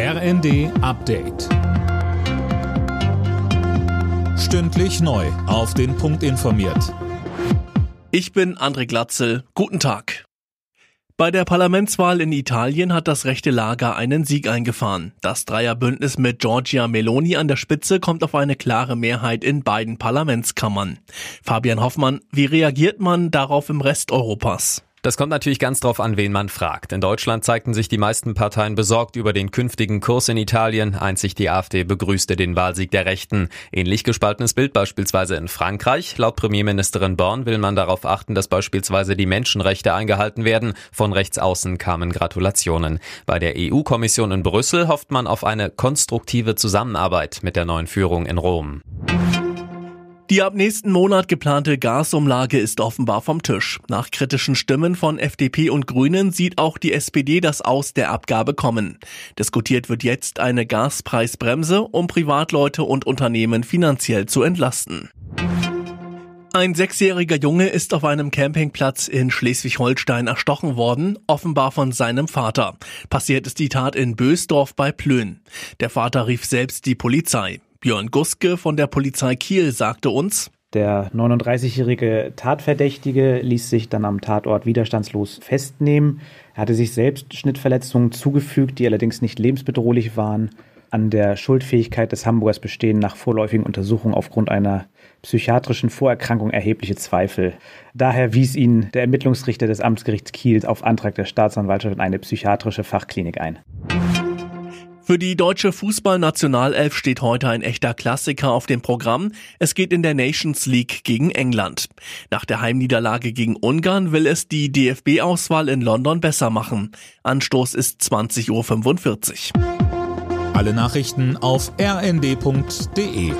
RND Update. Stündlich neu. Auf den Punkt informiert. Ich bin André Glatzel. Guten Tag. Bei der Parlamentswahl in Italien hat das rechte Lager einen Sieg eingefahren. Das Dreierbündnis mit Giorgia Meloni an der Spitze kommt auf eine klare Mehrheit in beiden Parlamentskammern. Fabian Hoffmann, wie reagiert man darauf im Rest Europas? Das kommt natürlich ganz drauf an, wen man fragt. In Deutschland zeigten sich die meisten Parteien besorgt über den künftigen Kurs in Italien. Einzig die AfD begrüßte den Wahlsieg der Rechten. Ähnlich gespaltenes Bild beispielsweise in Frankreich. Laut Premierministerin Born will man darauf achten, dass beispielsweise die Menschenrechte eingehalten werden. Von rechts außen kamen Gratulationen. Bei der EU-Kommission in Brüssel hofft man auf eine konstruktive Zusammenarbeit mit der neuen Führung in Rom. Die ab nächsten Monat geplante Gasumlage ist offenbar vom Tisch. Nach kritischen Stimmen von FDP und Grünen sieht auch die SPD das Aus der Abgabe kommen. Diskutiert wird jetzt eine Gaspreisbremse, um Privatleute und Unternehmen finanziell zu entlasten. Ein sechsjähriger Junge ist auf einem Campingplatz in Schleswig-Holstein erstochen worden, offenbar von seinem Vater. Passiert ist die Tat in Bösdorf bei Plön. Der Vater rief selbst die Polizei. Björn Guske von der Polizei Kiel sagte uns, der 39-jährige Tatverdächtige ließ sich dann am Tatort widerstandslos festnehmen. Er hatte sich selbst Schnittverletzungen zugefügt, die allerdings nicht lebensbedrohlich waren. An der Schuldfähigkeit des Hamburgers bestehen nach vorläufigen Untersuchungen aufgrund einer psychiatrischen Vorerkrankung erhebliche Zweifel. Daher wies ihn der Ermittlungsrichter des Amtsgerichts Kiel auf Antrag der Staatsanwaltschaft in eine psychiatrische Fachklinik ein. Für die deutsche Fußballnationalelf steht heute ein echter Klassiker auf dem Programm. Es geht in der Nations League gegen England. Nach der Heimniederlage gegen Ungarn will es die DFB-Auswahl in London besser machen. Anstoß ist 20.45 Uhr. Alle Nachrichten auf rnd.de